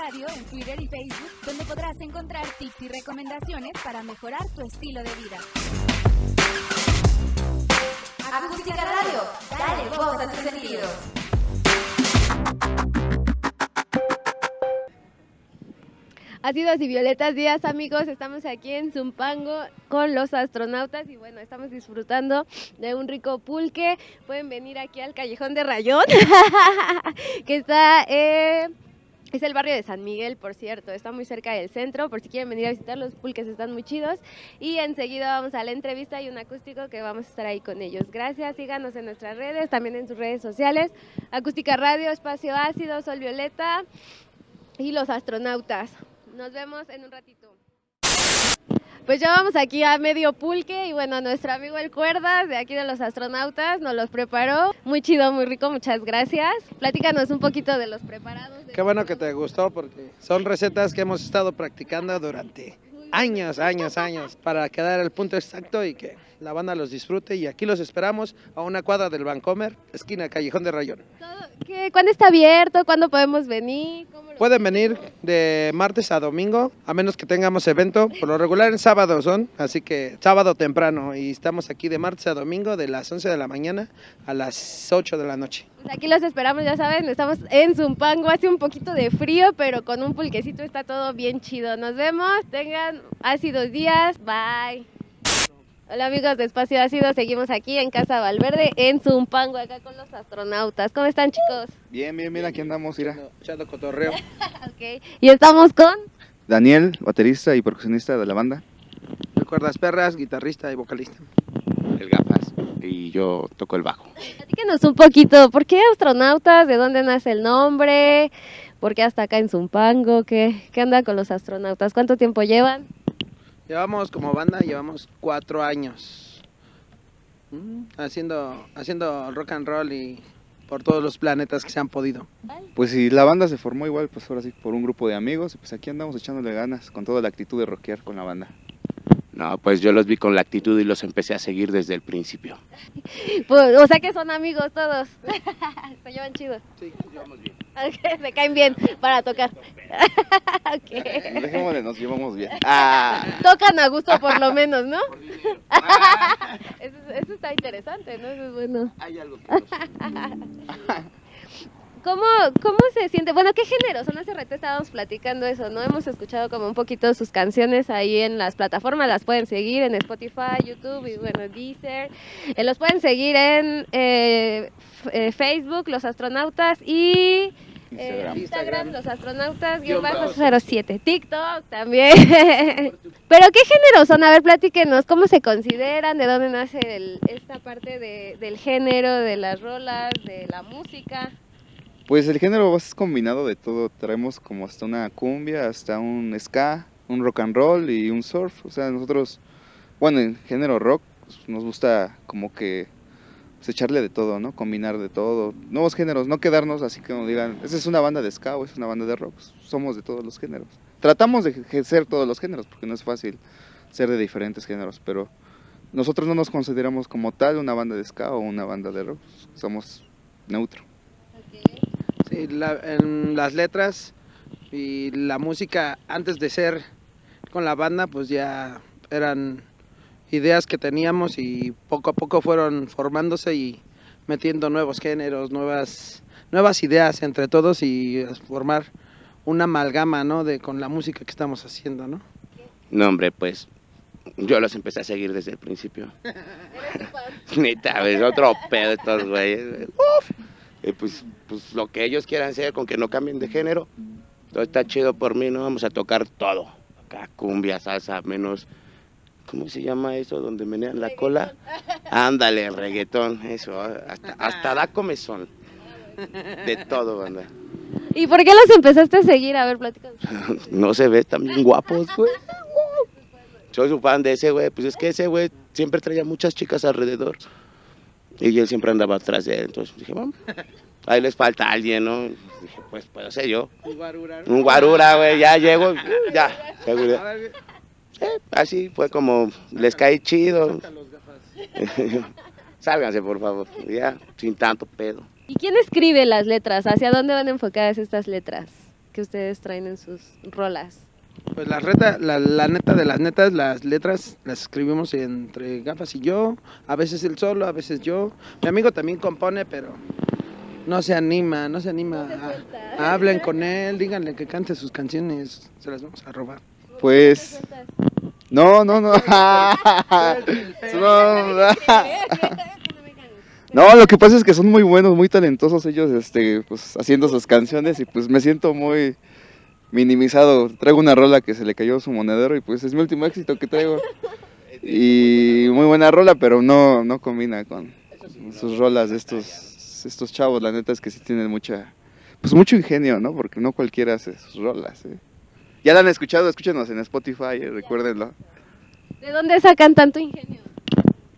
Radio en Twitter y Facebook, donde podrás encontrar tips y recomendaciones para mejorar tu estilo de vida. Acústica Radio, dale voz a tus sentidos. Ácidos y violetas días amigos, estamos aquí en Zumpango con los astronautas y bueno, estamos disfrutando de un rico pulque. Pueden venir aquí al Callejón de Rayón, que está, eh, es el barrio de San Miguel, por cierto, está muy cerca del centro, por si quieren venir a visitar, los pulques están muy chidos. Y enseguida vamos a la entrevista y un acústico que vamos a estar ahí con ellos. Gracias, síganos en nuestras redes, también en sus redes sociales, Acústica Radio, Espacio Ácido, Sol Violeta y los astronautas. Nos vemos en un ratito. Pues ya vamos aquí a medio pulque y bueno, nuestro amigo el Cuerdas de aquí de los astronautas nos los preparó. Muy chido, muy rico, muchas gracias. Platícanos un poquito de los preparados. de Qué bueno que te gustó porque son recetas que hemos estado practicando durante años, años, años para quedar el punto exacto y que la banda los disfrute y aquí los esperamos a una cuadra del Vancomer, esquina Callejón de Rayón. ¿qué- ¿Cuándo está abierto? ¿Cuándo podemos venir? ¿Cómo Pueden venir de martes a domingo, a menos que tengamos evento. Por lo regular en sábado son, así que sábado temprano. Y estamos aquí de martes a domingo de las 11 de la mañana a las 8 de la noche. Pues aquí los esperamos, ya saben, estamos en Zumpango, hace un poquito de frío, pero con un pulquecito está todo bien chido. Nos vemos, tengan ácidos días, bye. Hola amigos de Espacio Ácido, seguimos aquí en Casa Valverde, en Zumpango, acá con los astronautas. ¿Cómo están chicos? Bien, bien, bien, aquí andamos, mira. Echando cotorreo. Ok, y estamos con... Daniel, baterista y percusionista de la banda. Recuerdas perras, guitarrista y vocalista. el gafas y yo toco el bajo. Platíquenos un poquito, ¿por qué astronautas? ¿De dónde nace el nombre? ¿Por qué hasta acá en Zumpango? ¿Qué, qué anda con los astronautas? ¿Cuánto tiempo llevan? Llevamos como banda, llevamos cuatro años mm, haciendo, haciendo rock and roll y por todos los planetas que se han podido. Pues sí, la banda se formó igual, pues ahora sí, por un grupo de amigos. Y pues aquí andamos echándole ganas, con toda la actitud de rockear con la banda. No, pues yo los vi con la actitud y los empecé a seguir desde el principio. Pues, o sea que son amigos todos. Se llevan chidos. Sí, llevamos bien. Se caen bien para tocar. Ok. Dejémosle, nos llevamos bien. Ah, Tocan a gusto por lo menos, ¿no? Eso, eso está interesante, ¿no? Eso es bueno. Hay algo que ¿Cómo, ¿Cómo se siente? Bueno, ¿qué género son? Hace rato estábamos platicando eso, ¿no? Hemos escuchado como un poquito sus canciones ahí en las plataformas, las pueden seguir en Spotify, YouTube y bueno, Deezer. Eh, los pueden seguir en eh, eh, Facebook, Los Astronautas y... eh, Instagram. Instagram, los astronautas, Guión bajo bajo 07, TikTok también. Pero ¿qué género son? A ver, platíquenos, ¿cómo se consideran? ¿De dónde nace el- esta parte de- del género, de las rolas, de la música? Pues el género es combinado de todo. Traemos como hasta una cumbia, hasta un ska, un rock and roll y un surf. O sea, nosotros, bueno, en género rock pues, nos gusta como que pues, echarle de todo, ¿no? Combinar de todo. Nuevos géneros, no quedarnos así que nos digan, esa es una banda de ska o es una banda de rock. Somos de todos los géneros. Tratamos de ser todos los géneros porque no es fácil ser de diferentes géneros, pero nosotros no nos consideramos como tal una banda de ska o una banda de rock. Somos neutro. Sí, la- en las letras y la música antes de ser con la banda, pues ya eran ideas que teníamos y poco a poco fueron formándose y metiendo nuevos géneros, nuevas, nuevas ideas entre todos y formar una amalgama, ¿no? De con la música que estamos haciendo, ¿no? No, hombre, pues yo los empecé a seguir desde el principio. Neta, es otro pedo estos güeyes. güey. Uf. Y pues, pues lo que ellos quieran hacer con que no cambien de género, todo está chido por mí, ¿no? Vamos a tocar todo. Acá, cumbia, salsa, menos... ¿Cómo se llama eso? Donde menean la cola. Ándale, reggaetón, eso. Hasta, hasta da comezón. De todo, banda. ¿Y por qué los empezaste a seguir? A ver, platícanos. No se ve tan bien guapos, güey. Soy su fan de ese güey. Pues es que ese güey siempre traía muchas chicas alrededor. Y él siempre andaba atrás de él. Entonces dije, vamos. Ahí les falta alguien, ¿no? Dije, pues puedo ser yo. Un guarura, güey. Ya llego. Ya. Seguridad. Sí, así fue como les caí chido. Sálganse, por favor. Ya, sin tanto pedo. ¿Y quién escribe las letras? ¿Hacia dónde van enfocadas estas letras? que ustedes traen en sus rolas. Pues la, reta, la, la neta de las netas, las letras las escribimos entre Gafas y yo, a veces él solo, a veces yo. Mi amigo también compone, pero no se anima, no se anima. a- hablen con él, díganle que cante sus canciones, se las vamos a robar. Pues, no, no, no. no, lo que pasa es que son muy buenos, muy talentosos ellos, este, pues, haciendo sus canciones y pues me siento muy minimizado. Traigo una rola que se le cayó su monedero y pues es mi último éxito que traigo. Y muy buena rola, pero no, no combina con sus rolas de estos, estos chavos. La neta es que sí tienen mucha, pues mucho ingenio, ¿no? Porque no cualquiera hace sus rolas, ¿eh? Ya la han escuchado, escúchenos en Spotify, eh, recuérdenlo. ¿De dónde sacan tanto ingenio?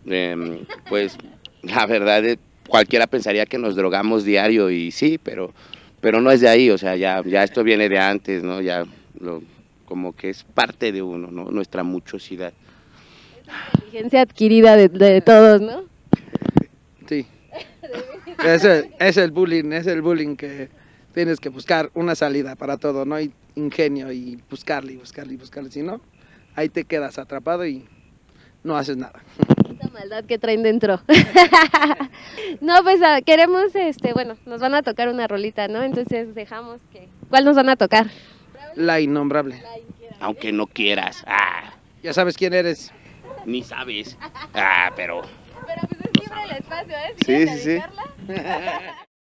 Em, pues la verdad, eh, cualquiera pensaría que nos drogamos diario y sí, pero, pero no es de ahí, o sea, ya, ya esto viene de antes, ¿no? Ya lo, como que es parte de uno, ¿no? Nuestra muchosidad. Inteligencia adquirida de, de todos, ¿no? Sí. Es el, es el bullying, es el bullying que tienes que buscar una salida para todo, no hay ingenio y buscarle y buscarle y buscarle, si no, ahí te quedas atrapado y no haces nada. Esa maldad que traen dentro. no, pues ah, queremos, este, bueno, nos van a tocar una rolita, ¿no? Entonces dejamos que... ¿Cuál nos van a tocar? La innombrable. Aunque no quieras, ah, Ya sabes quién eres. ni sabes, ah, pero... Pero pues es libre el espacio, ¿eh? Sí, sí, sí.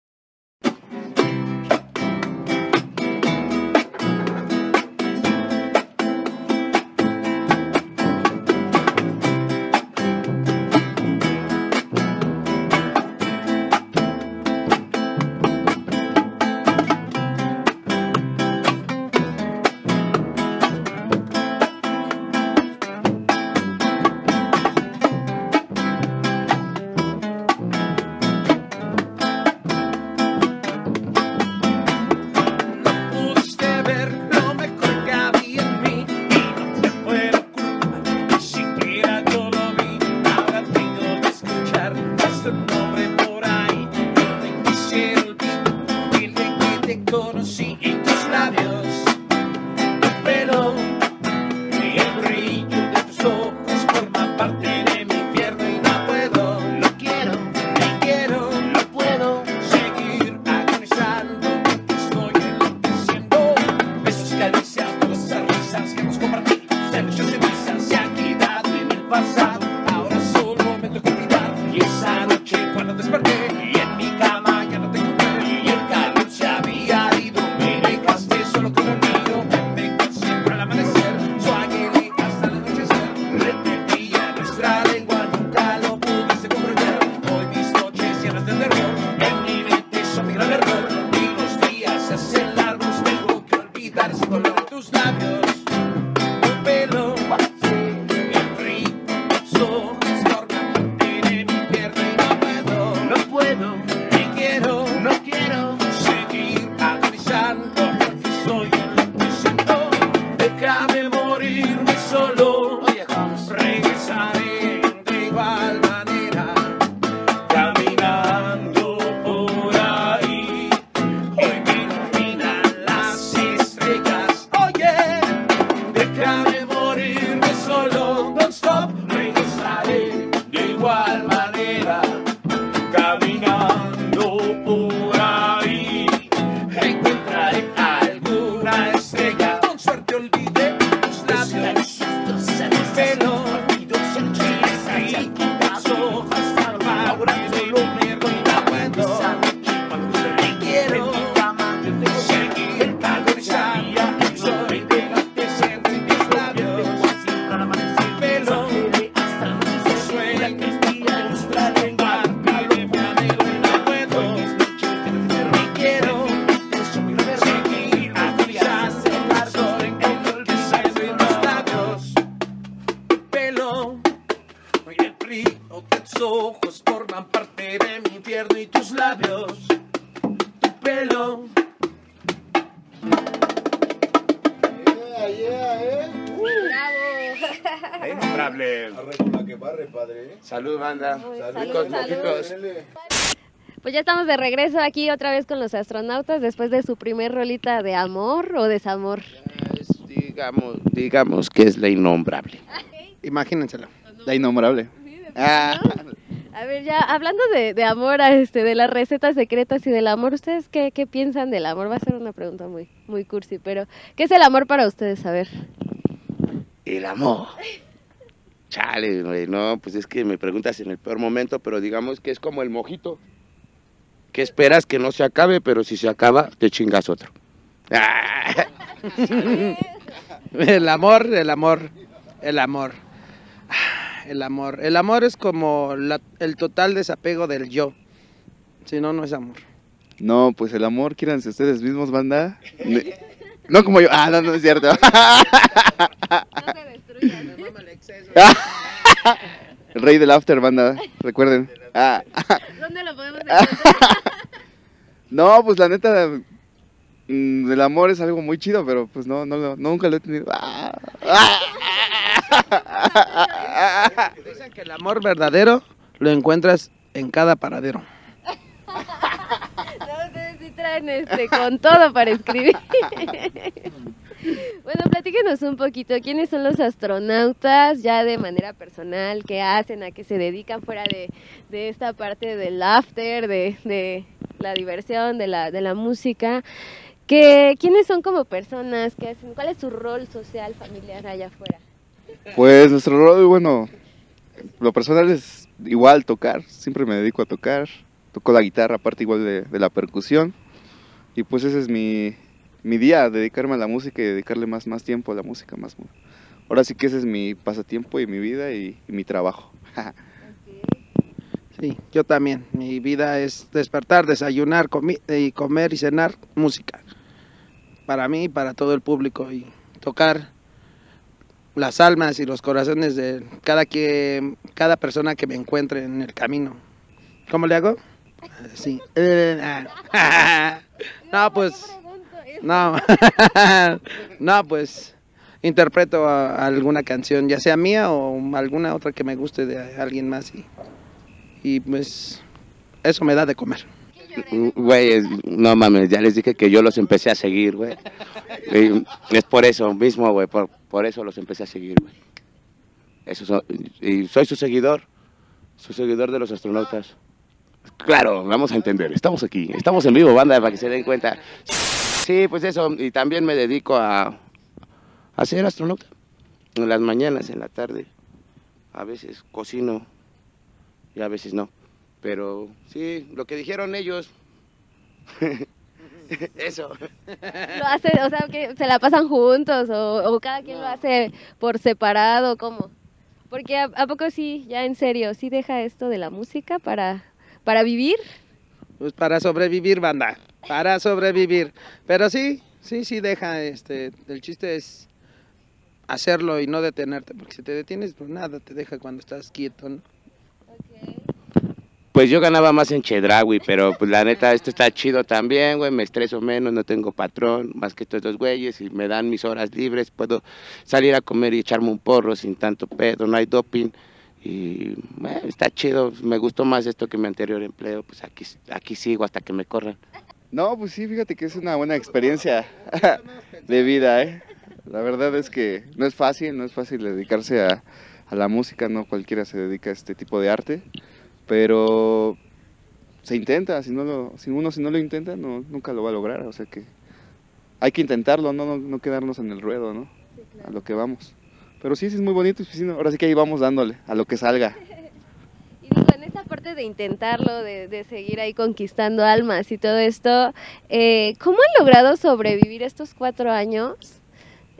déjame Pues ya estamos de regreso aquí otra vez con los astronautas después de su primer rolita de amor o desamor. Es, digamos, digamos que es la innombrable. Imagínenselo. La innombrable. Ah, A ver, ya hablando de, de amor, a este, de las recetas secretas y del amor, ¿ustedes qué, qué piensan del amor? Va a ser una pregunta muy, muy cursi, pero ¿qué es el amor para ustedes? A ver. El amor. Chale, güey, no, pues es que me preguntas en el peor momento, pero digamos que es como el mojito. Que esperas que no se acabe, pero si se acaba, te chingas otro. Ah, El amor, el amor, el amor. El amor. El amor es como la- el total desapego del yo. Si no, no es amor. no, pues el amor, quíranse ustedes mismos, banda. No como yo. Ah, no, no es cierto. No se destruyan. El rey del after, banda. Recuerden. Ah, ¿Dónde lo podemos encontrar? no, pues la neta, mm, el amor es algo muy chido, pero pues no, no, nunca lo he tenido. Ah, ah. Dicen que el amor verdadero lo encuentras en cada paradero. No, ustedes sí traen este, con todo para escribir. Bueno, platíquenos un poquito, ¿quiénes son los astronautas ya de manera personal? ¿Qué hacen? ¿A qué se dedican fuera de, de esta parte del after, de, de la diversión, de la, de la música? ¿Qué, ¿Quiénes son como personas? ¿Qué hacen? ¿Cuál es su rol social, familiar allá afuera? Pues nuestro rol, bueno, lo personal es igual tocar, siempre me dedico a tocar, toco la guitarra, aparte igual de, de la percusión, y pues ese es mi, mi día, dedicarme a la música y dedicarle más, más tiempo a la música, más. Ahora sí que ese es mi pasatiempo y mi vida y, y mi trabajo. Sí, yo también. Mi vida es despertar, desayunar, comi- y comer y cenar música. Para mí y para todo el público. Y tocar las almas y los corazones de cada, que, cada persona que me encuentre en el camino. ¿Cómo le hago? Sí. No, pues... No, no, pues interpreto a- alguna canción, ya sea mía o alguna otra que me guste de alguien más y, pues eso me da de comer. Güey, es- no mames, ya les dije que yo los empecé a seguir, güey. Es por eso mismo, güey, por, por eso los empecé a seguir, güey. Eso so- y soy su seguidor, su seguidor de los astronautas. Claro, vamos a entender, estamos aquí, estamos en vivo, banda, para que se den cuenta. Sí, pues eso, y también me dedico a, a ser astronauta. En las mañanas, en la tarde, a veces cocino y a veces no. Pero sí, lo que dijeron ellos. Eso. ¿Lo hace, o sea, que se la pasan juntos o, o cada quien lo hace por separado? ¿Cómo? Porque a, a poco sí, ya en serio, sí deja esto de la música para, para vivir. Pues para sobrevivir, banda, para sobrevivir. Pero sí, sí, sí deja, este, el chiste es hacerlo y no detenerte, porque si te detienes, pues nada, te deja cuando estás quieto, ¿no? Pues yo ganaba más en Chedraui, pero pues la neta, esto está chido también, güey. Me estreso menos, no tengo patrón, más que estos dos güeyes, y me dan mis horas libres. Puedo salir a comer y echarme un porro sin tanto pedo, no hay doping. Y eh, está chido, me gustó más esto que mi anterior empleo. Pues aquí, aquí sigo hasta que me corran. No, pues sí, fíjate que es una buena experiencia de vida, ¿eh? La verdad es que no es fácil, no es fácil dedicarse a, a la música, no cualquiera se dedica a este tipo de arte, pero se intenta, si no lo, si uno si no lo intenta, no, nunca lo va a lograr, o sea que hay que intentarlo, no, no, no quedarnos en el ruedo, ¿no? A lo que vamos. Pero sí, sí es muy bonito, y ahora sí que ahí vamos dándole, a lo que salga. De intentarlo, de, de seguir ahí conquistando almas y todo esto, eh, ¿cómo han logrado sobrevivir estos cuatro años?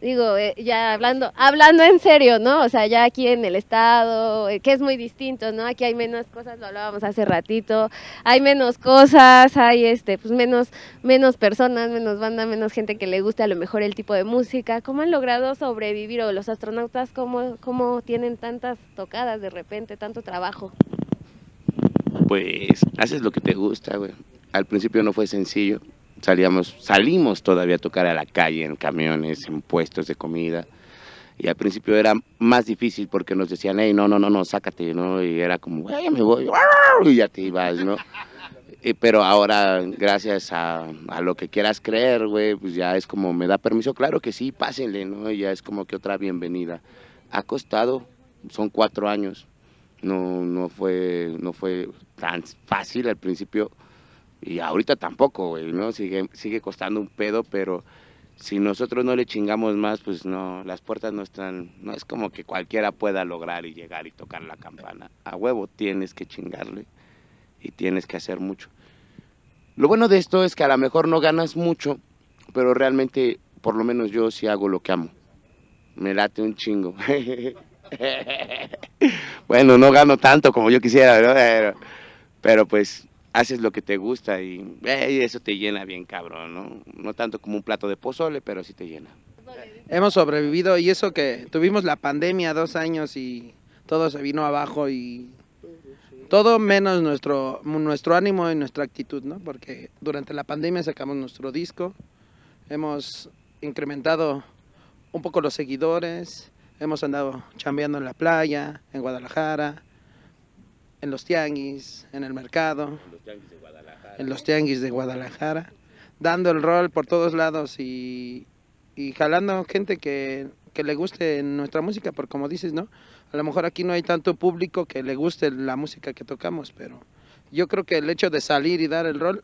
Digo, eh, ya hablando, hablando en serio, ¿no? O sea, ya aquí en el estado, eh, que es muy distinto, ¿no? Aquí hay menos cosas, lo hablábamos hace ratito, hay menos cosas, hay este, pues menos, menos personas, menos banda, menos gente que le guste a lo mejor el tipo de música. ¿Cómo han logrado sobrevivir o los astronautas cómo, cómo tienen tantas tocadas de repente, tanto trabajo? Pues haces lo que te gusta, güey. Al principio no fue sencillo. Salíamos, salimos todavía a tocar a la calle, en camiones, en puestos de comida. Y al principio era más difícil porque nos decían, hey, no, no, no, no, sácate, ¿no? Y era como, "Güey, ya me voy, y ya te ibas, ¿no? Pero ahora, gracias a, a lo que quieras creer, güey, pues ya es como me da permiso. Claro que sí, pásenle, ¿no? Y Ya es como que otra bienvenida. Ha costado, son cuatro años. No, no, fue, no fue tan fácil al principio. Y ahorita tampoco, güey, ¿no? Sigue, sigue costando un pedo, pero si nosotros no le chingamos más, pues no, las puertas no están, no es como que cualquiera pueda lograr y llegar y tocar la campana. A huevo tienes que chingarle y tienes que hacer mucho. Lo bueno de esto es que a lo mejor no ganas mucho, pero realmente, por lo menos yo sí hago lo que amo. Me late un chingo. bueno, no gano tanto como yo quisiera, ¿no? pero, pero pues haces lo que te gusta y eh, eso te llena bien cabrón, ¿no? No tanto como un plato de pozole, pero sí te llena. Hemos sobrevivido y eso que tuvimos la pandemia dos años y todo se vino abajo y todo menos nuestro, nuestro ánimo y nuestra actitud, ¿no? Porque durante la pandemia sacamos nuestro disco, hemos incrementado un poco los seguidores, hemos andado chambeando en la playa, en Guadalajara, en los tianguis, en el mercado, en los tianguis de Guadalajara, dando el rol por todos lados y, y jalando gente que, que le guste nuestra música, porque como dices, ¿no? A lo mejor aquí no hay tanto público que le guste la música que tocamos, pero yo creo que el hecho de salir y dar el rol,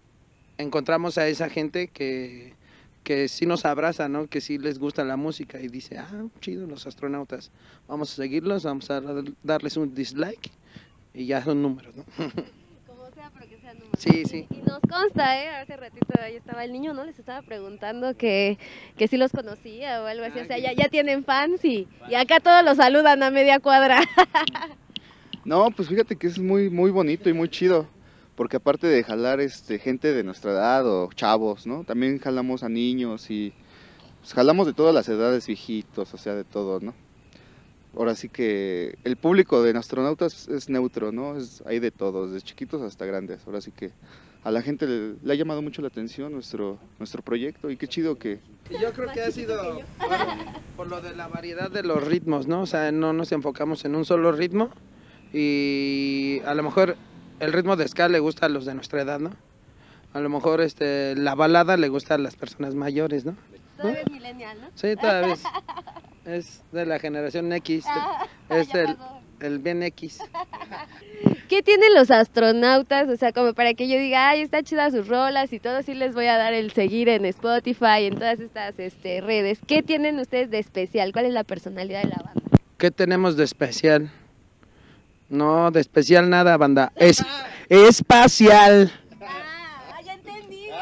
encontramos a esa gente que, que sí nos abraza, ¿no? Que sí les gusta la música y dice, ah, chido, los astronautas, vamos a seguirlos, vamos a darles un dislike y ya son números, ¿no? Como sea, pero que sea número. Sí, sí. Y nos consta, ¿eh? Hace ratito ahí estaba el niño, ¿no? Les estaba preguntando que, que si los conocía o algo así. O sea, ya, ya tienen fans y, y acá todos los saludan a media cuadra. No, pues fíjate que es muy, muy bonito y muy chido. Porque aparte de jalar este, gente de nuestra edad o chavos, ¿no? También jalamos a niños y pues, jalamos de todas las edades, viejitos, o sea, de todo, ¿no? Ahora sí que el público de astronautas es neutro, ¿no? Es, hay de todos, desde chiquitos hasta grandes. Ahora sí que a la gente le, le ha llamado mucho la atención nuestro, nuestro proyecto y qué chido que, Y Yo creo que ha sido por, por lo de la variedad de los ritmos, ¿no? O sea, no nos enfocamos en un solo ritmo y a lo mejor el ritmo de ska le gusta a los de nuestra edad, ¿no? A lo mejor este, la balada le gusta a las personas mayores, ¿no? Todavía es millennial, ¿no? Sí, todavía es, es de la generación X, es ya el, el bien X. ¿Qué tienen los astronautas? O sea, como para que yo diga, ay, está chida sus rolas y todo, sí les voy a dar el seguir en Spotify, en todas estas este, redes. ¿Qué tienen ustedes de especial? ¿Cuál es la personalidad de la banda? ¿Qué tenemos de especial? No, de especial nada, banda. Es espacial. Ah, ya entendí.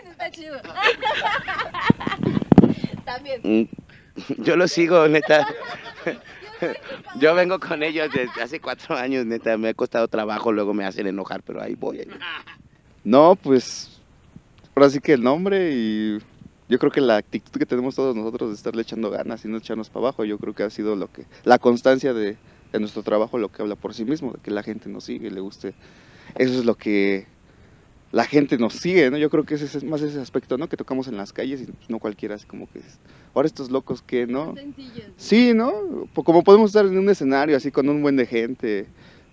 Eso está chido. También. Yo lo sigo, neta. Yo vengo con ellos desde hace cuatro años, neta. Me ha costado trabajo, luego me hacen enojar, pero ahí voy. ahí. No, pues ahora sí que el nombre y yo creo que la actitud que tenemos todos nosotros de estarle echando ganas y no echarnos para abajo, yo creo que ha sido lo que, la constancia de, de nuestro trabajo, lo que habla por sí mismo, de que la gente nos sigue, le guste. Eso es lo que la gente nos sigue, ¿no? Yo creo que ese es más ese aspecto, ¿no? Que tocamos en las calles y pues, no cualquiera así como que, ahora estos locos que, ¿no? Sí, ¿no? Como podemos estar en un escenario así con un buen de gente.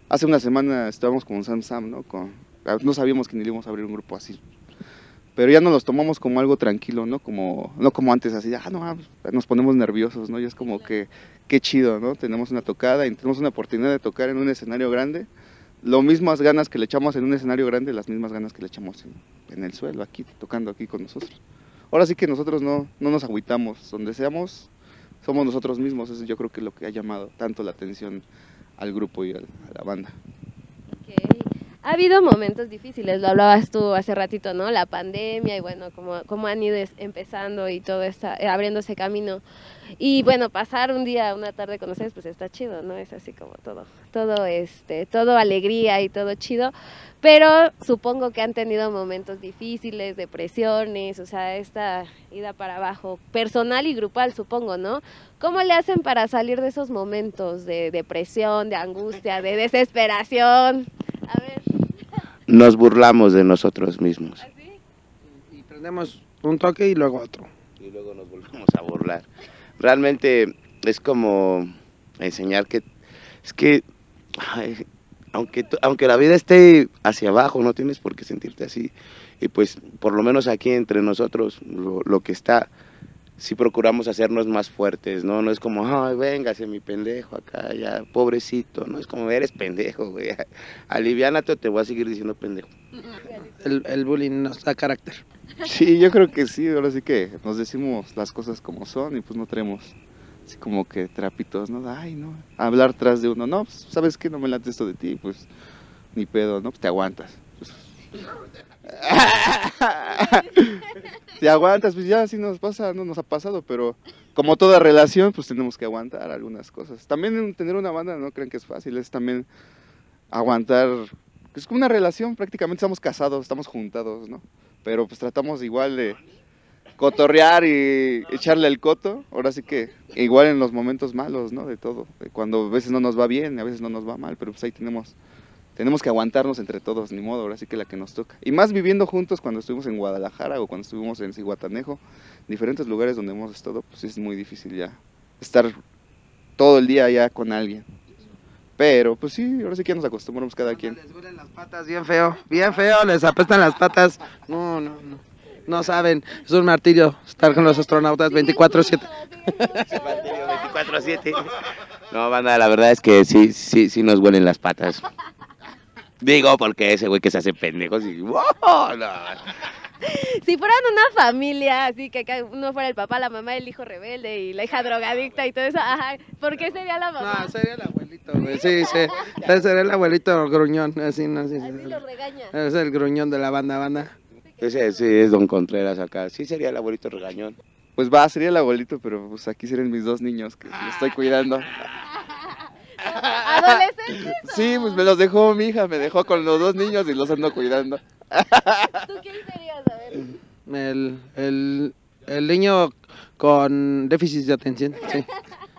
Hace una semana estábamos con Sam Sam, ¿no? Con, ah, no sabíamos que ni íbamos a abrir un grupo así. Pero ya nos los tomamos como algo tranquilo, ¿no? Como, no como antes, así, ah, no, ah, nos ponemos nerviosos, ¿no? Y es como que, qué chido, ¿no? Tenemos una tocada y tenemos una oportunidad de tocar en un escenario grande. Lo mismas ganas que le echamos en un escenario grande, las mismas ganas que le echamos en, el suelo, aquí, tocando aquí con nosotros. Ahora sí que nosotros no, no nos agüitamos, donde seamos, somos nosotros mismos, eso yo creo que es lo que ha llamado tanto la atención al grupo y a la banda. Ok. Ha habido momentos difíciles, lo hablabas tú hace ratito, ¿no? La pandemia y bueno, cómo, cómo han ido empezando y todo está eh, abriéndose camino. Y bueno, pasar un día, una tarde con ustedes, pues está chido, ¿no? Es así como todo, todo este, todo alegría y todo chido. Pero supongo que han tenido momentos difíciles, depresiones, o sea, esta ida para abajo, personal y grupal, supongo, ¿no? ¿Cómo le hacen para salir de esos momentos de depresión, de angustia, de desesperación? A ver, Nos burlamos de nosotros mismos. ¿así? Y prendemos un toque y luego otro. y luego nos volvemos a burlar. Realmente es como enseñar que es que ay, aunque, tú- aunque la vida esté hacia abajo, no tienes por qué sentirte así. Y pues, por lo menos aquí entre nosotros, lo, lo que está, si procuramos hacernos más fuertes, ¿no? No es como, ay, véngase mi pendejo acá, ya, pobrecito, no es como, eres pendejo, güey. Aliviánate o te voy a seguir diciendo pendejo. El, el bullying nos da carácter. Sí, yo creo que sí, ahora sí que nos decimos las cosas como son y pues no tenemos así como que trapitos, ¿no? Ay, no, hablar tras de uno, no, pues, ¿sabes qué? No me late esto de ti, pues ni pedo, ¿no? Pues te aguantas. Pues, te aguantas, pues ya así nos pasa, no nos ha pasado, pero como toda relación, pues tenemos que aguantar algunas cosas. También en tener una banda, no crean que es fácil, es también aguantar, es como una relación, prácticamente estamos casados, estamos juntados, ¿no? Pero pues tratamos igual de cotorrear y echarle el coto, ahora sí que igual en los momentos malos, ¿no? De todo, cuando a veces no nos va bien, a veces no nos va mal, pero pues ahí tenemos tenemos que aguantarnos entre todos, ni modo, ahora sí que la que nos toca. Y más viviendo juntos cuando estuvimos en Guadalajara o cuando estuvimos en Cihuatanejo, diferentes lugares donde hemos estado, pues es muy difícil ya estar todo el día ya con alguien. Pero pues sí, ahora sí que nos acostumbramos cada quien. Les huelen las patas bien feo, bien feo, les apestan las patas. No, no, no. No saben, es un martirio estar con los astronautas 24/7. 24-7. No, banda, la verdad es que sí, sí, sí nos huelen las patas. Digo, porque ese güey que se hace pendejos y... ¡wow! No. Si fueran una familia, así que uno fuera el papá, la mamá, el hijo rebelde y la hija drogadicta y todo eso, ajá, ¿por qué sería la mamá? No, sería el abuelito, güey. Sí, sí. Sería el abuelito gruñón, así, no, sí, sí. Así lo regaña. Es el gruñón de la banda, banda. Ese sí es Don Contreras acá. Sí sería el abuelito regañón. Pues va, sería el abuelito, pero pues aquí serían mis dos niños que los estoy cuidando. ¿Adolescentes? Sí, pues me los dejó mi hija, me dejó con los dos niños y los ando cuidando. ¿Tú quién serías? A ver. El, el, el niño con déficit de atención, sí.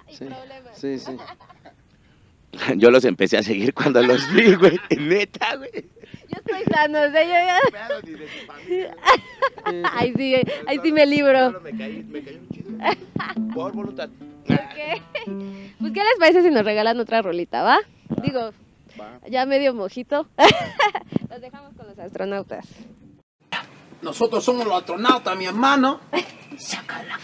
Y Sí, problemas. sí, sí. Yo los empecé a seguir cuando los vi, güey. Neta, güey. Yo estoy sano, o sea, yo ya... Ahí sí, ahí sí me libro. me caí, me caí un chido. Por voluntad. Ok. Pues, ¿qué les parece si nos regalan otra rolita, va? Digo, Va. ya medio mojito. Los dejamos con los astronautas. Nosotros somos los astronautas, mi hermano. Era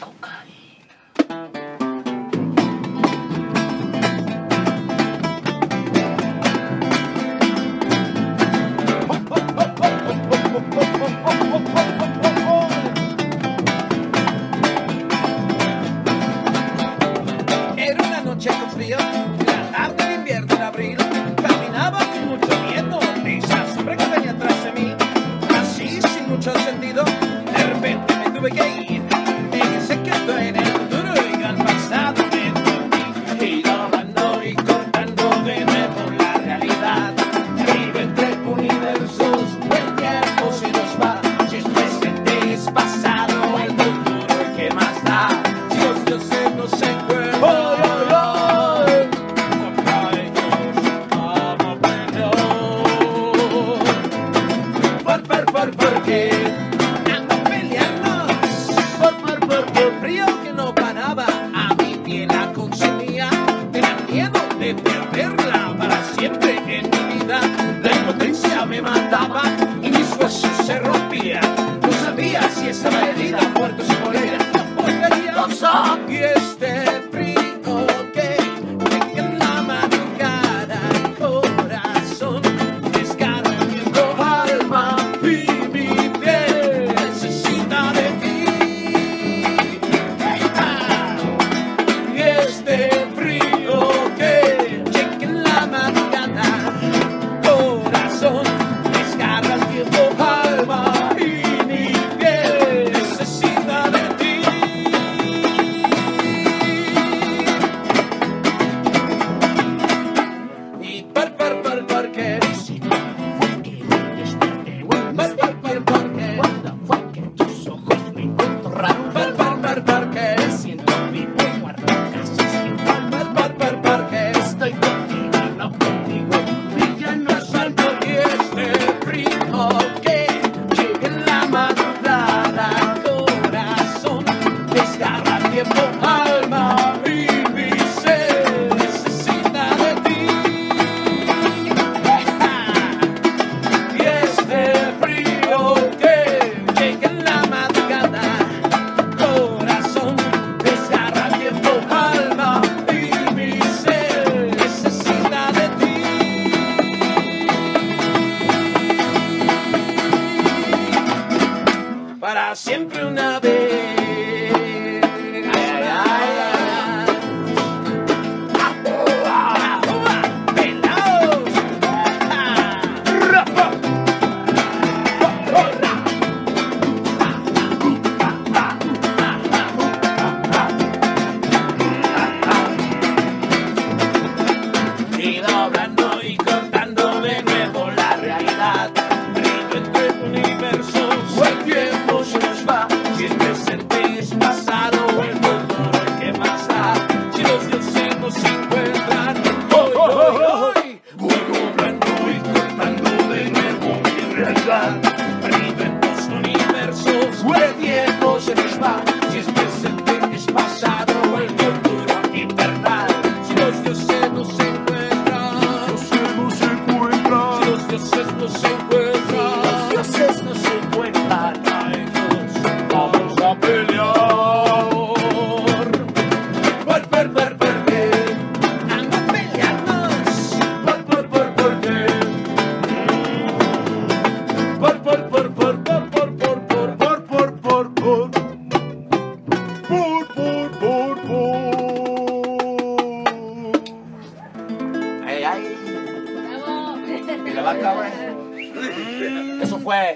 Güey. Eso fue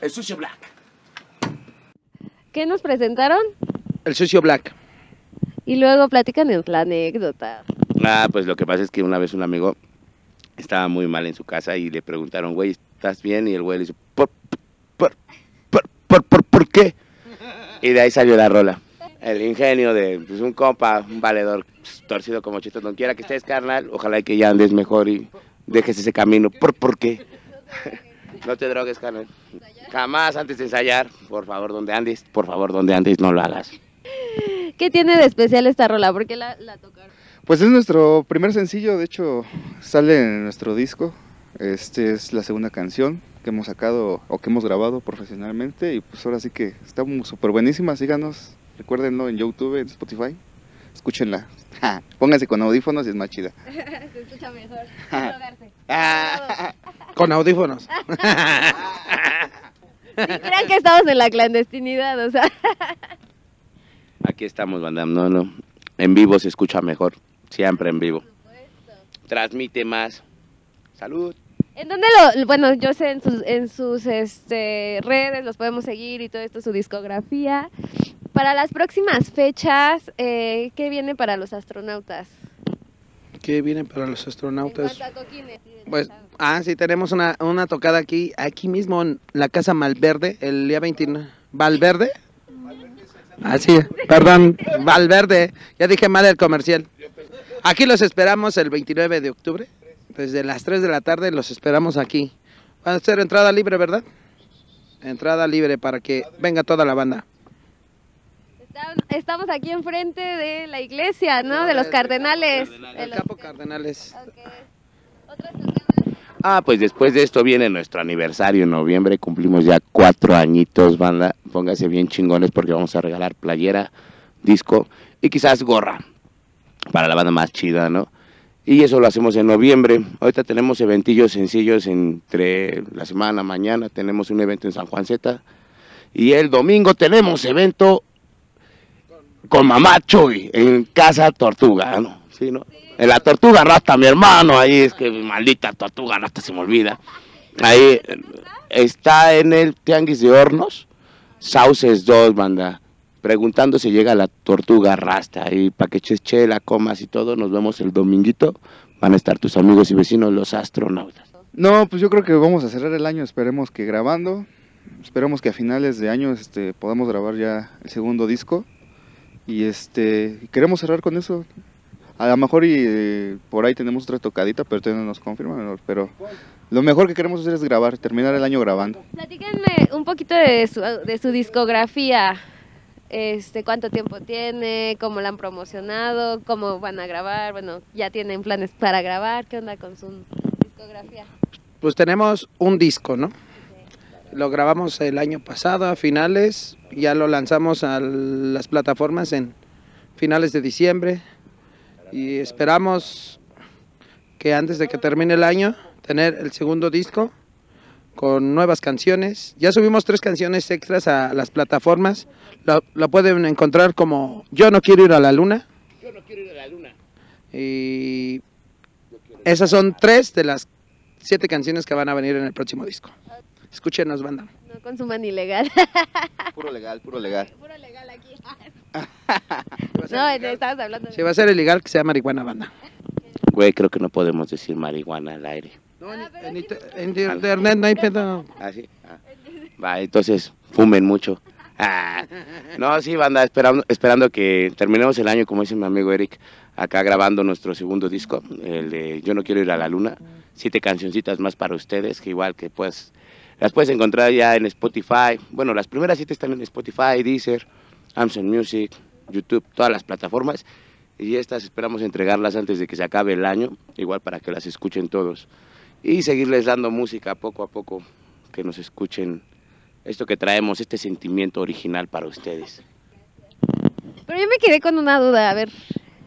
el sushi black. ¿Qué nos presentaron? El sucio black. Y luego platican la anécdota. Ah, pues lo que pasa es que una vez un amigo estaba muy mal en su casa y le preguntaron, güey, ¿estás bien? Y el güey le dice, ¿por, por, por, por, por, por qué? Y de ahí salió la rola. El ingenio de pues, un compa, un valedor pues, torcido como chito, donde quiera que estés, carnal, ojalá que ya andes mejor y dejes ese camino. ¿Por, por qué? no te drogues, carnal. Jamás antes de ensayar, por favor, donde andes, por favor, donde andes, no lo hagas. ¿Qué tiene de especial esta rola? ¿Por qué la, la tocaron? Pues es nuestro primer sencillo, de hecho sale en nuestro disco. Este es la segunda canción que hemos sacado o que hemos grabado profesionalmente y pues ahora sí que está súper buenísima, síganos, recuérdenlo en YouTube, en Spotify, escúchenla. Ja, Pónganse con audífonos y es más chida. Se escucha mejor. Ah. Con audífonos. Ni crean que estamos en la clandestinidad, o sea. Aquí estamos, banda. No, no. En vivo se escucha mejor. Siempre en vivo. Transmite más. Salud. ¿En dónde lo, bueno, yo sé en sus, en sus este, redes los podemos seguir y todo esto, su discografía. Para las próximas fechas, eh, ¿qué viene para los astronautas? ¿Qué viene para los astronautas? Pues, ah, sí, tenemos una, una tocada aquí, aquí mismo en la Casa Malverde, el día 29. ¿Valverde? Ah, sí, perdón, Valverde. Ya dije mal el comercial. Aquí los esperamos el 29 de octubre. Desde las 3 de la tarde los esperamos aquí. Va a ser entrada libre, ¿verdad? Entrada libre para que venga toda la banda. Estamos aquí enfrente de la iglesia, ¿no? De los cardenales. De El car- Cardenales. Ok. Otras. Ah, pues después de esto viene nuestro aniversario en noviembre. Cumplimos ya cuatro añitos, banda. Póngase bien chingones porque vamos a regalar playera, disco y quizás gorra para la banda más chida, ¿no? Y eso lo hacemos en noviembre. Ahorita tenemos eventillos sencillos entre la semana, mañana tenemos un evento en San Juan Z. Y el domingo tenemos evento con Mamá Chuy en Casa Tortuga, ¿no? Sí, ¿no? En la Tortuga Rata, mi hermano, ahí es que maldita Tortuga Rata se me olvida. Ahí está en el Tianguis de Hornos, Sauces 2, banda. Preguntando si llega la Tortuga Rasta ahí para que eches chela, comas y todo. Nos vemos el dominguito. Van a estar tus amigos y vecinos, los astronautas. No, pues yo creo que vamos a cerrar el año, esperemos que grabando. Esperemos que a finales de año este, podamos grabar ya el segundo disco. Y este queremos cerrar con eso. A lo mejor y eh, por ahí tenemos otra tocadita, pero todavía no nos confirman. Pero lo mejor que queremos hacer es grabar, terminar el año grabando. Platíquenme un poquito de su, de su discografía. Este, cuánto tiempo tiene, cómo la han promocionado, cómo van a grabar, bueno, ya tienen planes para grabar, qué onda con su discografía. Pues tenemos un disco, ¿no? Lo grabamos el año pasado a finales, ya lo lanzamos a las plataformas en finales de diciembre y esperamos que antes de que termine el año tener el segundo disco con nuevas canciones. Ya subimos tres canciones extras a las plataformas. La, la pueden encontrar como Yo no quiero ir a la luna. Yo no quiero ir a la luna. Y esas son tres de las siete canciones que van a venir en el próximo disco. Escúchenos, banda. No consuman ilegal. Puro legal, puro legal. Puro legal aquí. no, estabas hablando de... Si va a ser ilegal, que sea marihuana, banda. Güey, creo que no podemos decir marihuana al aire. No, en, en en internet no hay pedo. ¿Ah, sí? Ah. Va, entonces, fumen mucho. Ah. No, sí, banda, esperando, esperando que terminemos el año, como dice mi amigo Eric, acá grabando nuestro segundo disco, el de Yo no quiero ir a la luna. Siete cancioncitas más para ustedes, que igual que pues las puedes encontrar ya en Spotify. Bueno, las primeras siete están en Spotify, Deezer, Amazon Music, YouTube, todas las plataformas. Y estas esperamos entregarlas antes de que se acabe el año, igual para que las escuchen todos. Y seguirles dando música poco a poco, que nos escuchen esto que traemos, este sentimiento original para ustedes. Pero yo me quedé con una duda, a ver,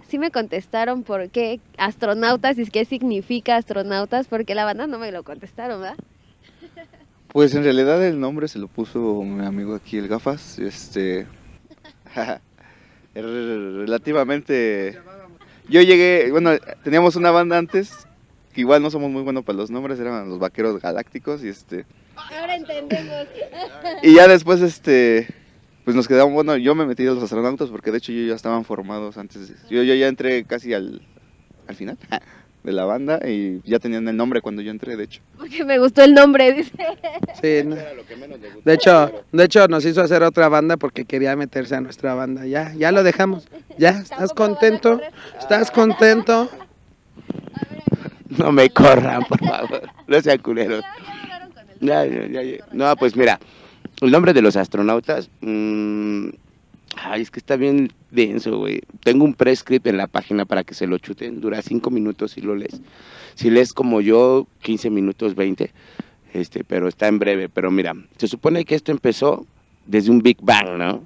sí me contestaron por qué astronautas y qué significa astronautas, porque la banda no me lo contestaron, ¿verdad? Pues en realidad el nombre se lo puso mi amigo aquí, el Gafas. Este. es relativamente. Yo llegué. Bueno, teníamos una banda antes. Que igual no somos muy buenos para los nombres, eran los vaqueros galácticos. Y este. Ahora entendemos. Y ya después, este. Pues nos quedamos. Bueno, yo me metí a los astronautas porque de hecho ellos ya estaban formados antes. de- yo, yo ya entré casi al. Al final de la banda y ya tenían el nombre cuando yo entré, de hecho. Porque me gustó el nombre, dice. Sí, no. De hecho, de hecho nos hizo hacer otra banda porque quería meterse a nuestra banda. Ya, ya lo dejamos. Ya, ¿estás contento? ¿Estás contento? No me corran, por favor. No sean culeros. Ya, ya, ya, ya. No, pues mira, el nombre de los astronautas. mm, ay, es que está bien denso, güey. Tengo un prescript en la página para que se lo chuten. Dura cinco minutos si lo lees. Si lees como yo, 15 minutos, 20. Este, pero está en breve. Pero mira, se supone que esto empezó desde un Big Bang, ¿no?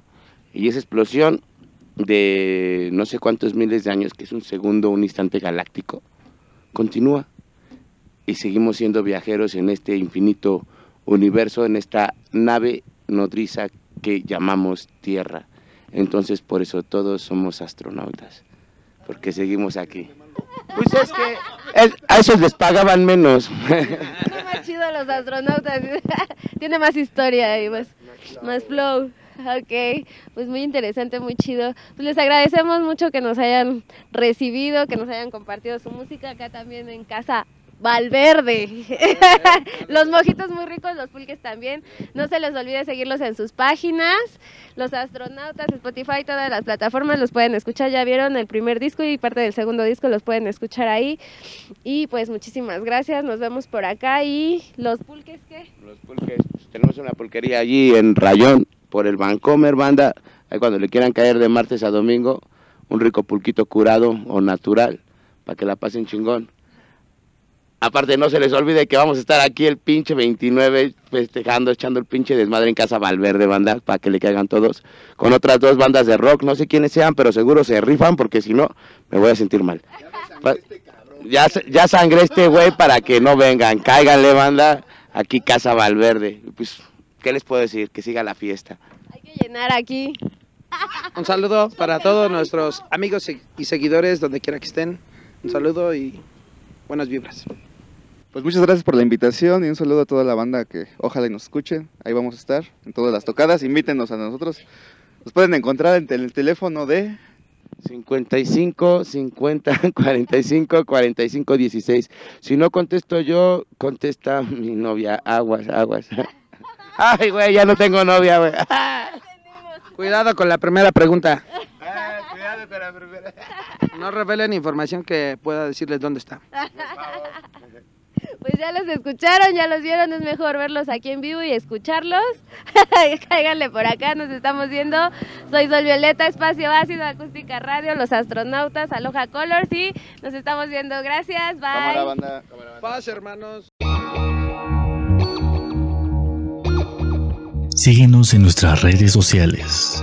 Y esa explosión de no sé cuántos miles de años, que es un segundo, un instante galáctico, continúa. Y seguimos siendo viajeros en este infinito universo, en esta nave nodriza que llamamos Tierra. Entonces por eso todos somos astronautas, porque seguimos aquí. Pues es que es- a esos les pagaban menos. Son más chidos los astronautas. Tiene más historia y más, más flow. Ok, pues muy interesante, muy chido. Pues les agradecemos mucho que nos hayan recibido, que nos hayan compartido su música acá también en casa. Valverde. los mojitos muy ricos, los pulques también. No se les olvide seguirlos en sus páginas. Los astronautas, Spotify, todas las plataformas los pueden escuchar. Ya vieron el primer disco y parte del segundo disco los pueden escuchar ahí. Y pues muchísimas gracias. Nos vemos por acá. Y los pulques, ¿qué? Los pulques, pues, tenemos una pulquería allí en Rayón, por el Vancomer, banda. Ahí cuando le quieran caer de martes a domingo, un rico pulquito curado o natural, para que la pasen chingón. Aparte, no se les olvide que vamos a estar aquí el pinche 29 festejando, echando el pinche desmadre en Casa Valverde, banda, para que le caigan todos. Con otras dos bandas de rock, no sé quiénes sean, pero seguro se rifan, porque si no, me voy a sentir mal. Pa- Ya, ya sangré este güey para que no vengan. Cáiganle, banda. Aquí Casa Valverde. Pues, ¿qué les puedo decir? Que siga la fiesta. Hay que llenar aquí. Un saludo para todos nuestros amigos y seguidores donde quiera que estén. Un saludo y buenas vibras. Pues muchas gracias por la invitación y un saludo a toda la banda que ojalá y nos escuchen. Ahí vamos a estar en todas las tocadas. Invítenos a nosotros. Nos pueden encontrar en el teléfono de 55, 50, 45, 45, 16. Si no contesto yo, contesta mi novia. Aguas, aguas. Ay, güey, ya no tengo novia, güey. Cuidado con la primera pregunta. La primera. No revelen información que pueda decirles dónde está. Pues ya los escucharon, ya los vieron. Es mejor verlos aquí en vivo y escucharlos. Cáiganle por acá, nos estamos viendo. Soy Sol Violeta, Espacio Ácido, Acústica Radio, Los Astronautas, Aloha Colors y nos estamos viendo. Gracias, bye. Cámara Banda. Cámara Banda. Paz, hermanos. Síguenos en nuestras redes sociales.